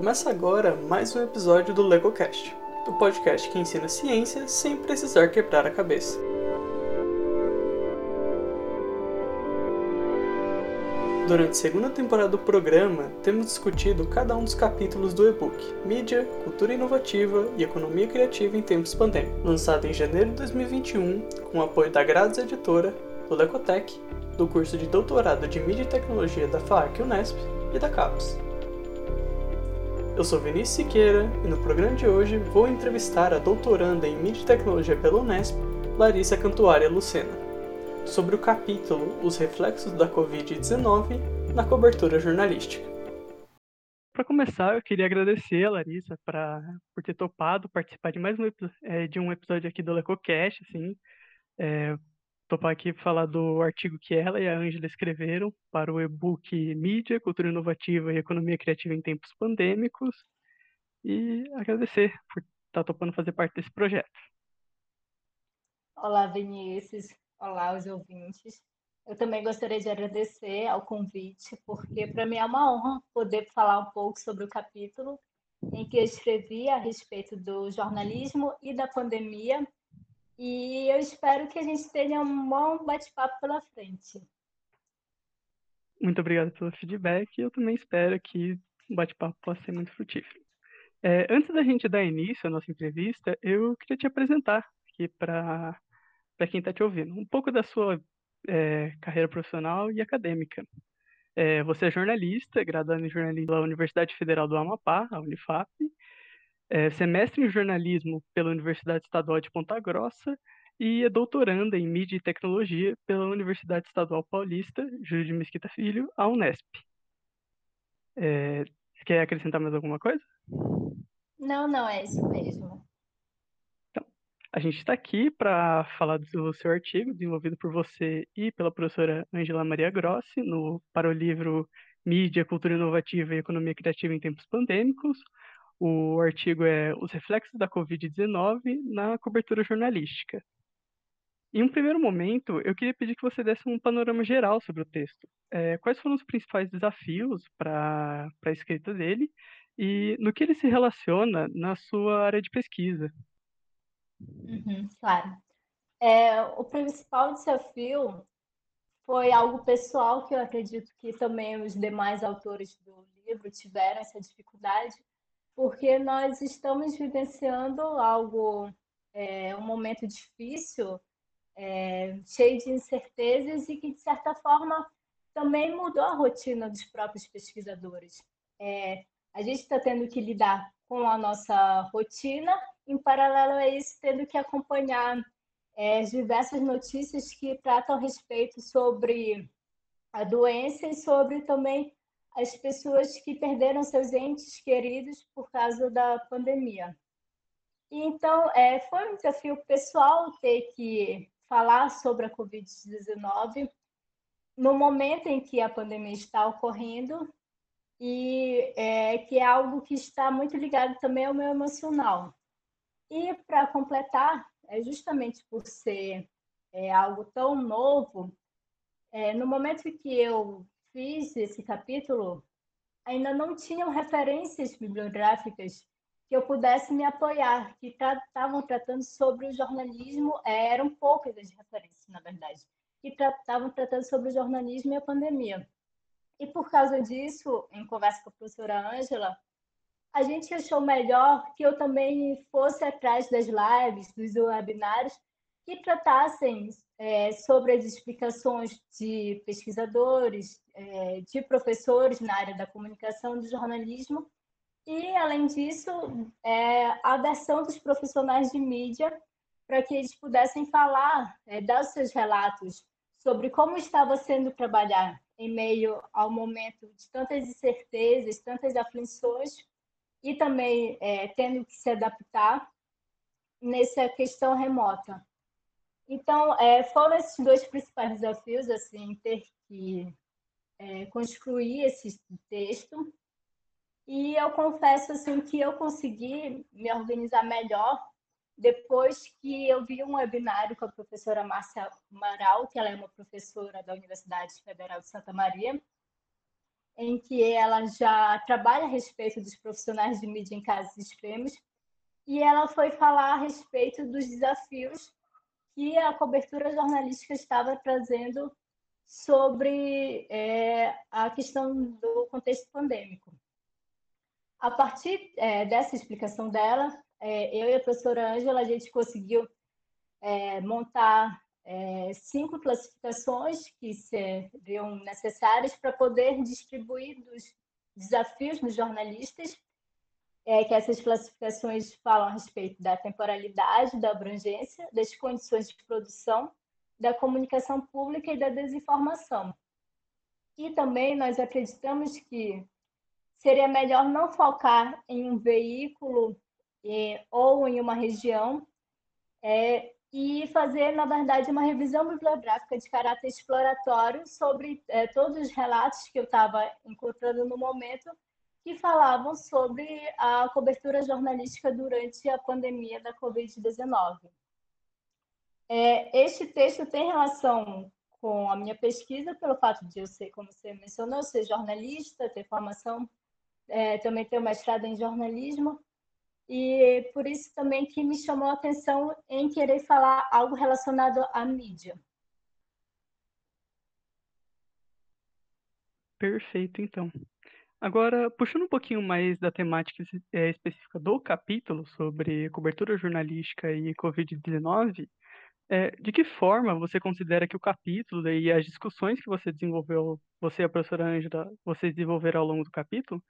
Começa agora mais um episódio do LegoCast, o podcast que ensina ciência sem precisar quebrar a cabeça. Durante a segunda temporada do programa, temos discutido cada um dos capítulos do e-book Mídia, Cultura Inovativa e Economia Criativa em Tempos Pandêmicos, lançado em janeiro de 2021 com o apoio da Grades Editora, do Lecotec, do curso de doutorado de Mídia e Tecnologia da FAAC Unesp e da CAPES. Eu sou Vinícius Siqueira e no programa de hoje vou entrevistar a doutoranda em Mídia e Tecnologia pela Unesp, Larissa Cantuária Lucena, sobre o capítulo Os Reflexos da Covid-19 na cobertura jornalística. Para começar, eu queria agradecer a Larissa pra, por ter topado participar de mais um, é, de um episódio aqui do LecoCast, assim, é, topar aqui para falar do artigo que ela e a Ângela escreveram para o e-book Mídia, Cultura Inovativa e Economia Criativa em Tempos Pandêmicos e agradecer por estar topando fazer parte desse projeto. Olá, Vinícius. Olá, os ouvintes. Eu também gostaria de agradecer ao convite, porque para mim é uma honra poder falar um pouco sobre o capítulo em que eu escrevi a respeito do jornalismo e da pandemia e eu espero que a gente tenha um bom bate-papo pela frente. Muito obrigado pelo feedback. Eu também espero que o bate-papo possa ser muito frutífero. É, antes da gente dar início à nossa entrevista, eu queria te apresentar aqui para quem está te ouvindo, um pouco da sua é, carreira profissional e acadêmica. É, você é jornalista, graduado em jornalismo pela Universidade Federal do Amapá, a Unifap, é semestre em jornalismo pela Universidade Estadual de Ponta Grossa e é doutoranda em mídia e tecnologia pela Universidade Estadual Paulista, Júlio de Mesquita Filho, a Unesp. É, quer acrescentar mais alguma coisa? Não, não, é isso mesmo. Então, a gente está aqui para falar do seu artigo, desenvolvido por você e pela professora Angela Maria Grossi, no, para o livro Mídia, Cultura Inovativa e Economia Criativa em Tempos Pandêmicos, o artigo é Os Reflexos da Covid-19 na Cobertura Jornalística. Em um primeiro momento, eu queria pedir que você desse um panorama geral sobre o texto. É, quais foram os principais desafios para a escrita dele e no que ele se relaciona na sua área de pesquisa? Uhum, claro. É, o principal desafio foi algo pessoal que eu acredito que também os demais autores do livro tiveram essa dificuldade, porque nós estamos vivenciando algo, é, um momento difícil, é, cheio de incertezas e que, de certa forma, também mudou a rotina dos próprios pesquisadores. É, a gente está tendo que lidar com a nossa rotina, em paralelo a isso, tendo que acompanhar é, diversas notícias que tratam a respeito sobre a doença e sobre também as pessoas que perderam seus entes queridos por causa da pandemia. Então, é, foi um desafio pessoal ter que falar sobre a Covid-19 no momento em que a pandemia está ocorrendo e é, que é algo que está muito ligado também ao meu emocional. E para completar, é justamente por ser é, algo tão novo, é, no momento que eu fiz esse capítulo, ainda não tinham referências bibliográficas que eu pudesse me apoiar, que estavam tratando sobre o jornalismo, é, eram poucas as referências, na verdade, que estavam tratando sobre o jornalismo e a pandemia. E por causa disso, em conversa com a professora Ângela, a gente achou melhor que eu também fosse atrás das lives, dos webinários, que tratassem é, sobre as explicações de pesquisadores, é, de professores na área da comunicação e do jornalismo, e, além disso, é, a versão dos profissionais de mídia para que eles pudessem falar, é, dar os seus relatos sobre como estava sendo trabalhar em meio ao momento de tantas incertezas, tantas aflições, e também é, tendo que se adaptar nessa questão remota. Então, é, foram esses dois principais desafios, assim, ter que é, construir esse texto. E eu confesso, assim, que eu consegui me organizar melhor depois que eu vi um webinário com a professora Márcia Amaral, que ela é uma professora da Universidade Federal de Santa Maria, em que ela já trabalha a respeito dos profissionais de mídia em casos extremos, e ela foi falar a respeito dos desafios que a cobertura jornalística estava trazendo sobre é, a questão do contexto pandêmico. A partir é, dessa explicação dela, é, eu e a professora Ângela, a gente conseguiu é, montar é, cinco classificações que seriam necessárias para poder distribuir os desafios dos jornalistas, é, que essas classificações falam a respeito da temporalidade, da abrangência, das condições de produção, da comunicação pública e da desinformação. E também nós acreditamos que seria melhor não focar em um veículo ou em uma região, é, e fazer, na verdade, uma revisão bibliográfica de caráter exploratório sobre é, todos os relatos que eu estava encontrando no momento que falavam sobre a cobertura jornalística durante a pandemia da Covid-19. É, este texto tem relação com a minha pesquisa, pelo fato de eu ser, como você mencionou, ser jornalista, ter formação, é, também ter mestrado em jornalismo, e por isso também que me chamou a atenção em querer falar algo relacionado à mídia. Perfeito, então. Agora, puxando um pouquinho mais da temática é, específica do capítulo sobre cobertura jornalística e Covid-19, é, de que forma você considera que o capítulo e as discussões que você desenvolveu, você e a professora Ângela, vocês desenvolveram ao longo do capítulo,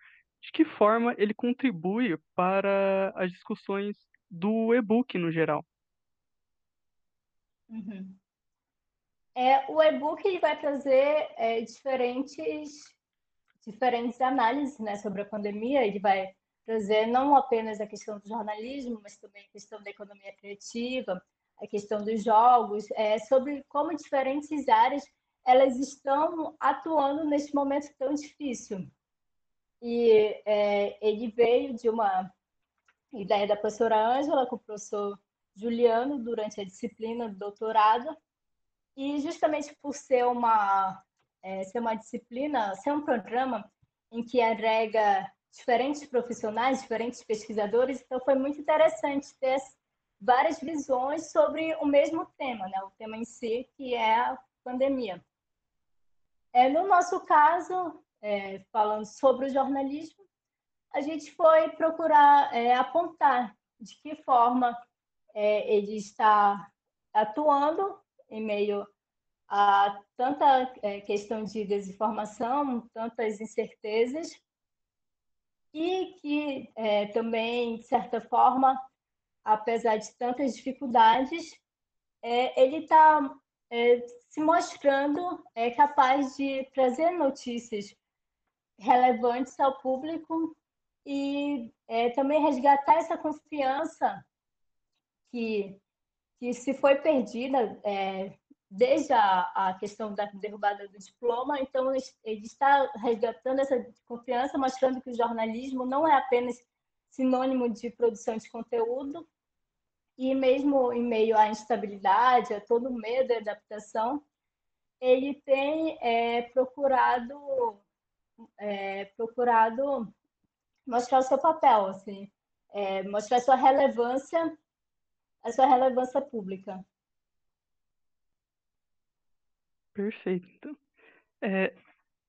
de que forma ele contribui para as discussões do e-book no geral. Uhum. É, o e-book vai trazer é, diferentes, diferentes análises né, sobre a pandemia. Ele vai trazer não apenas a questão do jornalismo, mas também a questão da economia criativa, a questão dos jogos, é, sobre como diferentes áreas elas estão atuando neste momento tão difícil. E é, ele veio de uma ideia da professora Ângela com o professor Juliano durante a disciplina do doutorado. E justamente por ser uma, é, ser uma disciplina, ser um programa em que agrega diferentes profissionais, diferentes pesquisadores, então foi muito interessante ter várias visões sobre o mesmo tema, né? o tema em si, que é a pandemia. É, no nosso caso, é, falando sobre o jornalismo, a gente foi procurar é, apontar de que forma é, ele está atuando em meio a tanta é, questão de desinformação, tantas incertezas, e que é, também, de certa forma, apesar de tantas dificuldades, é, ele está se mostrando capaz de trazer notícias relevantes ao público e é, também resgatar essa confiança que, que se foi perdida é, desde a, a questão da derrubada do diploma, então ele está resgatando essa confiança, mostrando que o jornalismo não é apenas sinônimo de produção de conteúdo, e mesmo em meio à instabilidade, a todo medo e adaptação, ele tem é, procurado é, procurado mostrar o seu papel, assim, é, mostrar a sua relevância, a sua relevância pública. Perfeito. É,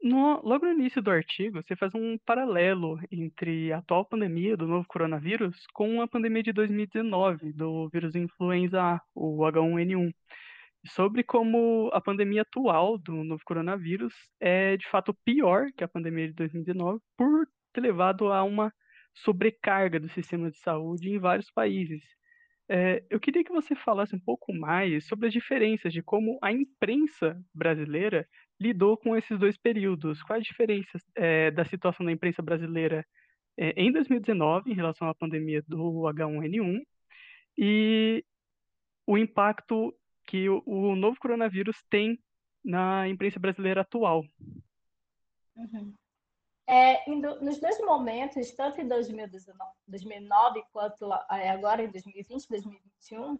no, logo no início do artigo, você faz um paralelo entre a atual pandemia do novo coronavírus com a pandemia de 2019 do vírus influenza A, o H1N1 sobre como a pandemia atual do novo coronavírus é de fato pior que a pandemia de 2019 por ter levado a uma sobrecarga do sistema de saúde em vários países. É, eu queria que você falasse um pouco mais sobre as diferenças de como a imprensa brasileira lidou com esses dois períodos. Quais as diferenças é, da situação da imprensa brasileira é, em 2019 em relação à pandemia do H1N1 e o impacto que o, o novo coronavírus tem na imprensa brasileira atual. Uhum. É, nos dois momentos, tanto em 2019, 2009 quanto é, agora em 2020, 2021,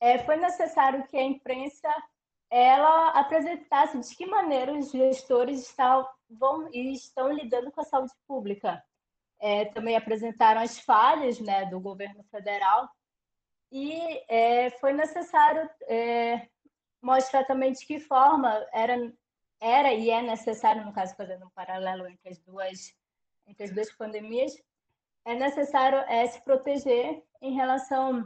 é, foi necessário que a imprensa ela apresentasse de que maneira os gestores estavam, e estão lidando com a saúde pública. É, também apresentaram as falhas né, do governo federal e é, foi necessário é, mostrar também de que forma era, era e é necessário, no caso, fazendo um paralelo entre as duas, entre as duas pandemias, é necessário é, se proteger em relação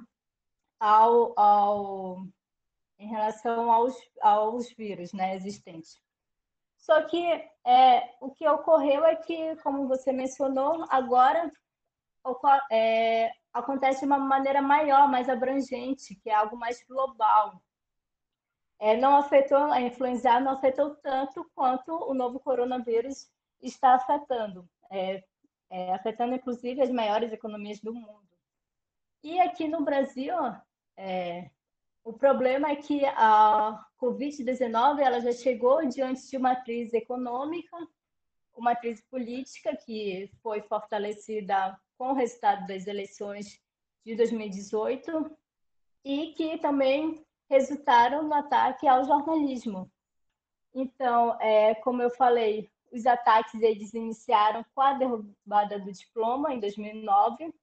ao, ao em relação aos, aos vírus né, existentes. Só que é, o que ocorreu é que, como você mencionou, agora é, acontece de uma maneira maior, mais abrangente, que é algo mais global. É, não afetou, a influenza não afetou tanto quanto o novo coronavírus está afetando, é, é, afetando inclusive as maiores economias do mundo. E aqui no Brasil, é, o problema é que a Covid-19 ela já chegou diante de uma crise econômica, uma crise política que foi fortalecida com o resultado das eleições de 2018 e que também resultaram no ataque ao jornalismo. Então, é, como eu falei, os ataques eles iniciaram com a derrubada do diploma em 2009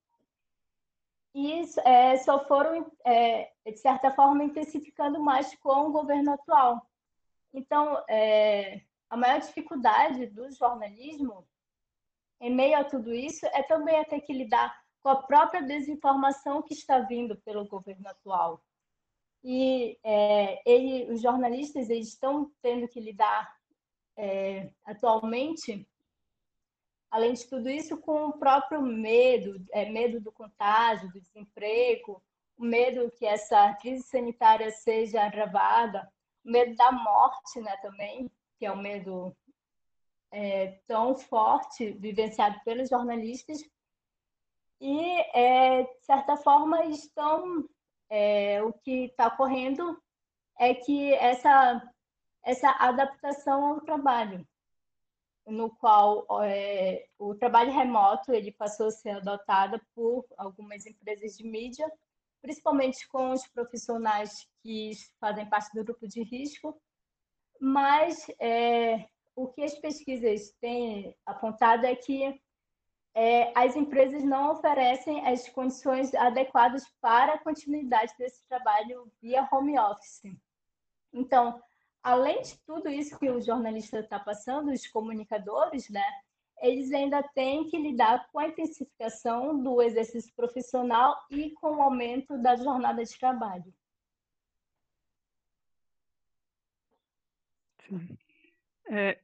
e é, só foram, é, de certa forma, intensificando mais com o governo atual. Então, é, a maior dificuldade do jornalismo em meio a tudo isso, é também ter que lidar com a própria desinformação que está vindo pelo governo atual. E é, ele, os jornalistas eles estão tendo que lidar é, atualmente, além de tudo isso, com o próprio medo, é, medo do contágio, do desemprego, o medo que essa crise sanitária seja agravada, o medo da morte, né, também, que é o medo é, tão forte vivenciado pelos jornalistas. E, é, de certa forma, estão é, o que está ocorrendo é que essa, essa adaptação ao trabalho, no qual é, o trabalho remoto ele passou a ser adotado por algumas empresas de mídia, principalmente com os profissionais que fazem parte do grupo de risco, mas é, o que as pesquisas têm apontado é que é, as empresas não oferecem as condições adequadas para a continuidade desse trabalho via home office. Então, além de tudo isso que o jornalista está passando, os comunicadores, né, eles ainda têm que lidar com a intensificação do exercício profissional e com o aumento da jornada de trabalho. Sim. É,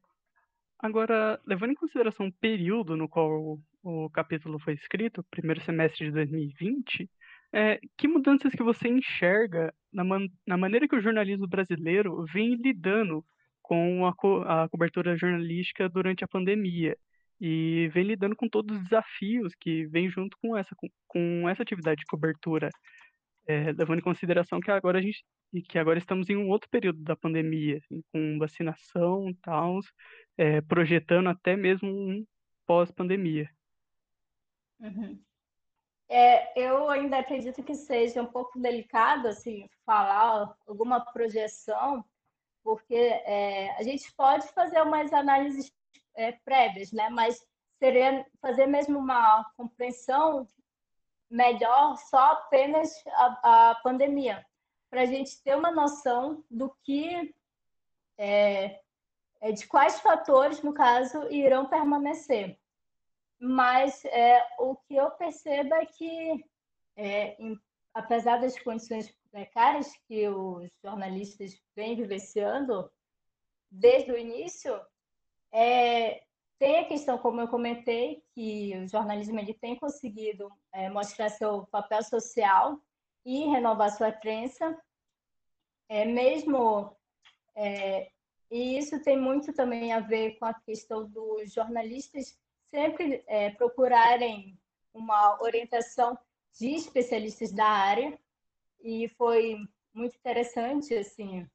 Agora, levando em consideração o período no qual o, o capítulo foi escrito, primeiro semestre de 2020, é, que mudanças que você enxerga na, man na maneira que o jornalismo brasileiro vem lidando com a, co a cobertura jornalística durante a pandemia e vem lidando com todos os desafios que vêm junto com essa, com, com essa atividade de cobertura, é, levando em consideração que agora a gente que agora estamos em um outro período da pandemia, assim, com vacinação e tal, é, projetando até mesmo um pós-pandemia. Uhum. É, eu ainda acredito que seja um pouco delicado assim falar alguma projeção, porque é, a gente pode fazer umas análises é, prévias, né? Mas seria fazer mesmo uma compreensão melhor só apenas a, a pandemia, para a gente ter uma noção do que é, é, de quais fatores, no caso, irão permanecer. Mas é, o que eu percebo é que, é, em, apesar das condições precárias que os jornalistas vêm vivenciando desde o início, é, tem a questão, como eu comentei, que o jornalismo ele tem conseguido é, mostrar seu papel social e renovar sua crença, é, mesmo é, e isso tem muito também a ver com a questão dos jornalistas sempre é, procurarem uma orientação de especialistas da área. E foi muito interessante assim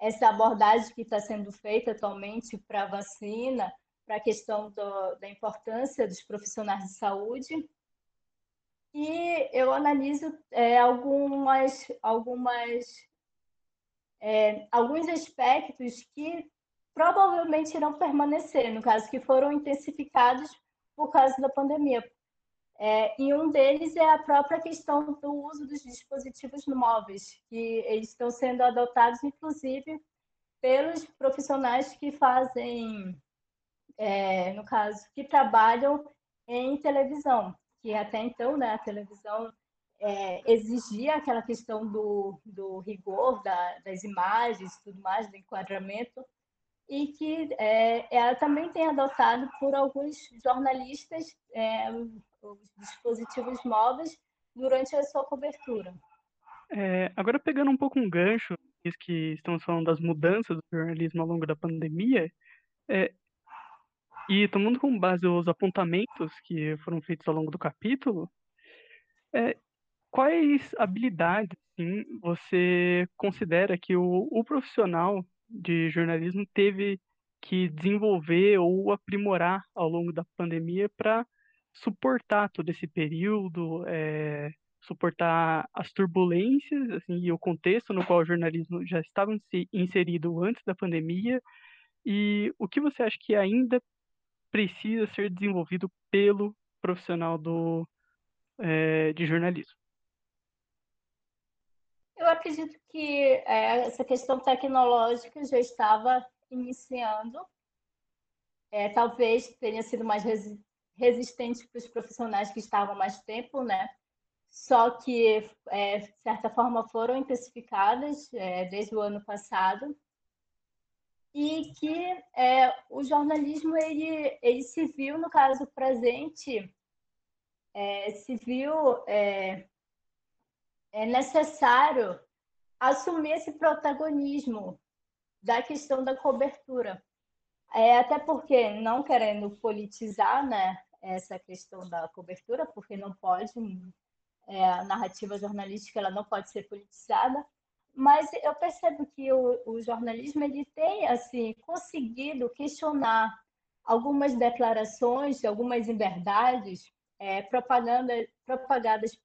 essa abordagem que está sendo feita atualmente para a vacina, para a questão do, da importância dos profissionais de saúde. E eu analiso é, algumas, algumas é, alguns aspectos que provavelmente irão permanecer, no caso que foram intensificados por causa da pandemia. É, e um deles é a própria questão do uso dos dispositivos móveis, que eles estão sendo adotados, inclusive, pelos profissionais que fazem, é, no caso, que trabalham em televisão, que até então, né, a televisão é, exigia aquela questão do, do rigor da, das imagens, tudo mais, do enquadramento, e que é, ela também tem adotado por alguns jornalistas é, os dispositivos móveis durante a sua cobertura. É, agora pegando um pouco um gancho, que estamos falando das mudanças do jornalismo ao longo da pandemia, é, e tomando como base os apontamentos que foram feitos ao longo do capítulo, é, quais habilidades sim, você considera que o, o profissional de jornalismo teve que desenvolver ou aprimorar ao longo da pandemia para suportar todo esse período, é, suportar as turbulências assim, e o contexto no qual o jornalismo já estava inserido antes da pandemia e o que você acha que ainda precisa ser desenvolvido pelo profissional do, é, de jornalismo? Eu acredito que é, essa questão tecnológica já estava iniciando. É, talvez tenha sido mais resi resistente para os profissionais que estavam mais tempo, né? Só que, é, de certa forma, foram intensificadas é, desde o ano passado e que é, o jornalismo ele, ele se viu, no caso presente, é, se viu é, necessário assumir esse protagonismo da questão da cobertura. É, até porque, não querendo politizar né, essa questão da cobertura, porque não pode, é, a narrativa jornalística ela não pode ser politizada, mas eu percebo que o, o jornalismo ele tem assim conseguido questionar algumas declarações, algumas inverdades é, propaganda, propagadas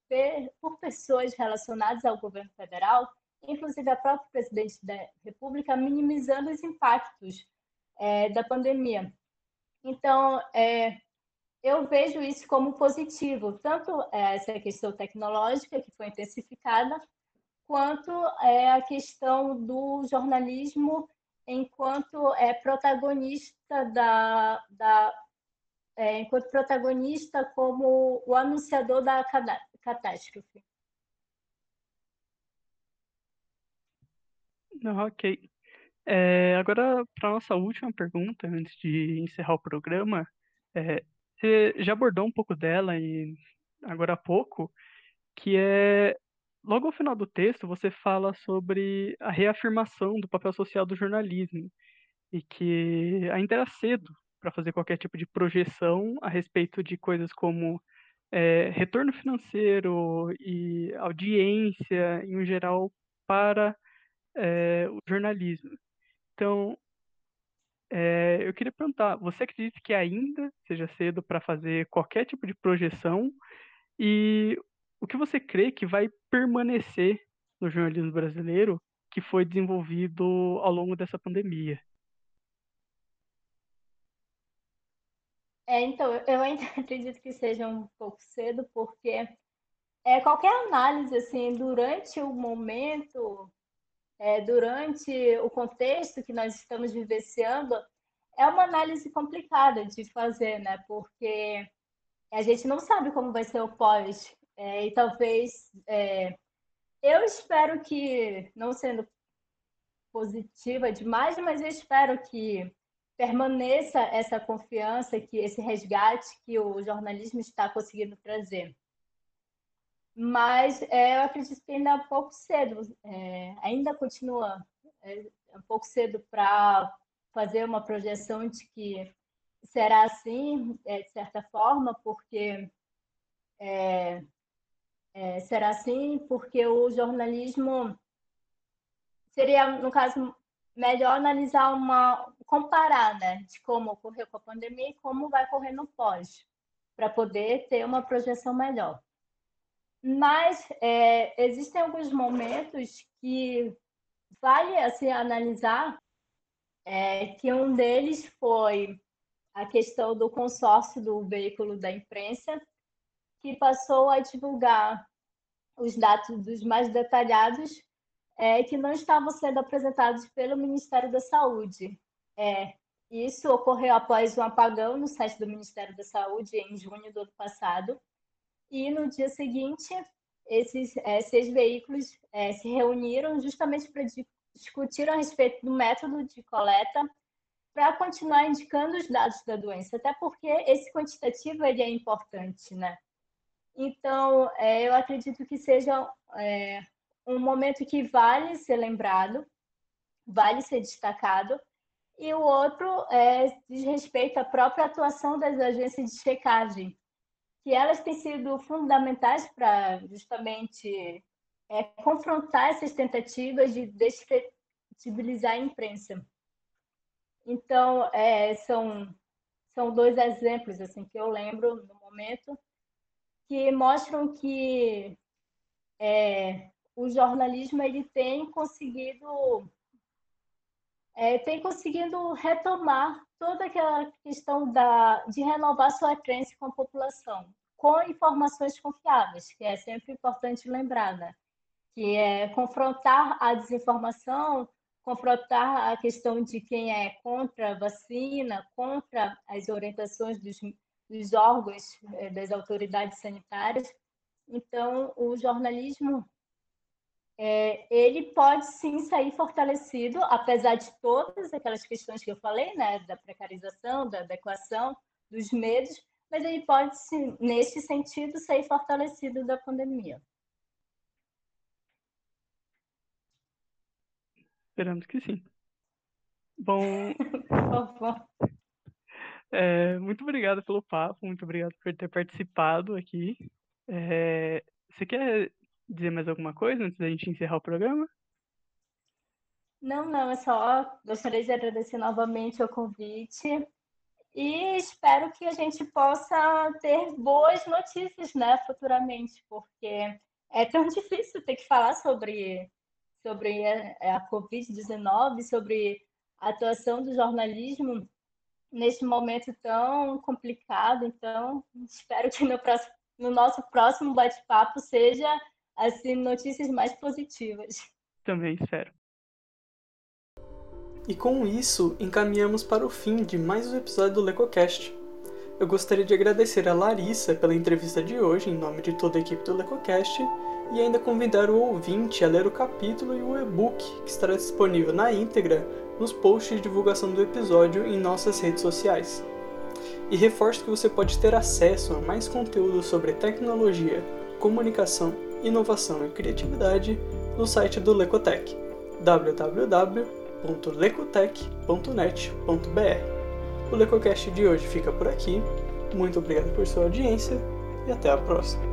por pessoas relacionadas ao governo federal, inclusive a própria presidente da República, minimizando os impactos é, da pandemia. Então, é, eu vejo isso como positivo, tanto é, essa questão tecnológica, que foi intensificada, quanto é, a questão do jornalismo enquanto é protagonista da, da é, enquanto protagonista como o anunciador da catástrofe. Ok. É, agora, para a nossa última pergunta, antes de encerrar o programa, é, você já abordou um pouco dela e agora há pouco, que é logo ao final do texto você fala sobre a reafirmação do papel social do jornalismo e que ainda era cedo para fazer qualquer tipo de projeção a respeito de coisas como é, retorno financeiro e audiência, em geral, para é, o jornalismo. Então, é, eu queria perguntar: você acredita que ainda seja cedo para fazer qualquer tipo de projeção? E o que você crê que vai permanecer no jornalismo brasileiro que foi desenvolvido ao longo dessa pandemia? É, então, eu ainda acredito que seja um pouco cedo, porque é, qualquer análise, assim, durante o momento, é, durante o contexto que nós estamos vivenciando, é uma análise complicada de fazer, né? Porque a gente não sabe como vai ser o pós, é, e talvez é, eu espero que, não sendo positiva demais, mas eu espero que permaneça essa confiança, que esse resgate que o jornalismo está conseguindo trazer. Mas é, eu acredito que ainda é um pouco cedo, é, ainda continua é, é um pouco cedo para fazer uma projeção de que será assim, é, de certa forma, porque é, é, será assim, porque o jornalismo seria, no caso, melhor analisar uma comparar, né, de como ocorreu com a pandemia e como vai ocorrer no pós, para poder ter uma projeção melhor. Mas é, existem alguns momentos que vale assim analisar é, que um deles foi a questão do consórcio do veículo da imprensa, que passou a divulgar os dados dos mais detalhados é, que não estavam sendo apresentados pelo Ministério da Saúde. É, isso ocorreu após um apagão no site do Ministério da Saúde em junho do ano passado. E no dia seguinte, esses é, seis veículos é, se reuniram justamente para discutir a respeito do método de coleta para continuar indicando os dados da doença, até porque esse quantitativo ele é importante, né? Então, é, eu acredito que seja é, um momento que vale ser lembrado, vale ser destacado, e o outro é, diz respeito à própria atuação das agências de checagem, que elas têm sido fundamentais para justamente é, confrontar essas tentativas de descredibilizar a imprensa. Então, é, são, são dois exemplos assim que eu lembro no momento que mostram que é, o jornalismo ele tem conseguido é, tem conseguido retomar toda aquela questão da, de renovar sua crença com a população, com informações confiáveis, que é sempre importante lembrar, né? que é confrontar a desinformação confrontar a questão de quem é contra a vacina, contra as orientações dos, dos órgãos, eh, das autoridades sanitárias. Então, o jornalismo é, ele pode sim sair fortalecido, apesar de todas aquelas questões que eu falei, né, da precarização, da adequação, dos medos, mas ele pode, nesse sentido, sair fortalecido da pandemia. Esperamos que sim. Bom. é, muito obrigado pelo papo, muito obrigado por ter participado aqui. É, você quer dizer mais alguma coisa antes da gente encerrar o programa? Não, não, é só gostaria de agradecer novamente o convite e espero que a gente possa ter boas notícias, né, futuramente, porque é tão difícil ter que falar sobre sobre a, a Covid-19, sobre a atuação do jornalismo neste momento tão complicado. Então, espero que no, próximo, no nosso próximo bate-papo seja assim notícias mais positivas. Também espero. E com isso, encaminhamos para o fim de mais um episódio do LecoCast. Eu gostaria de agradecer a Larissa pela entrevista de hoje, em nome de toda a equipe do LecoCast, e ainda convidar o ouvinte a ler o capítulo e o e-book que estará disponível na íntegra nos posts de divulgação do episódio em nossas redes sociais. E reforço que você pode ter acesso a mais conteúdo sobre tecnologia, comunicação, inovação e criatividade no site do Lecotec, www.lecotec.net.br. O Lecocast de hoje fica por aqui. Muito obrigado por sua audiência e até a próxima.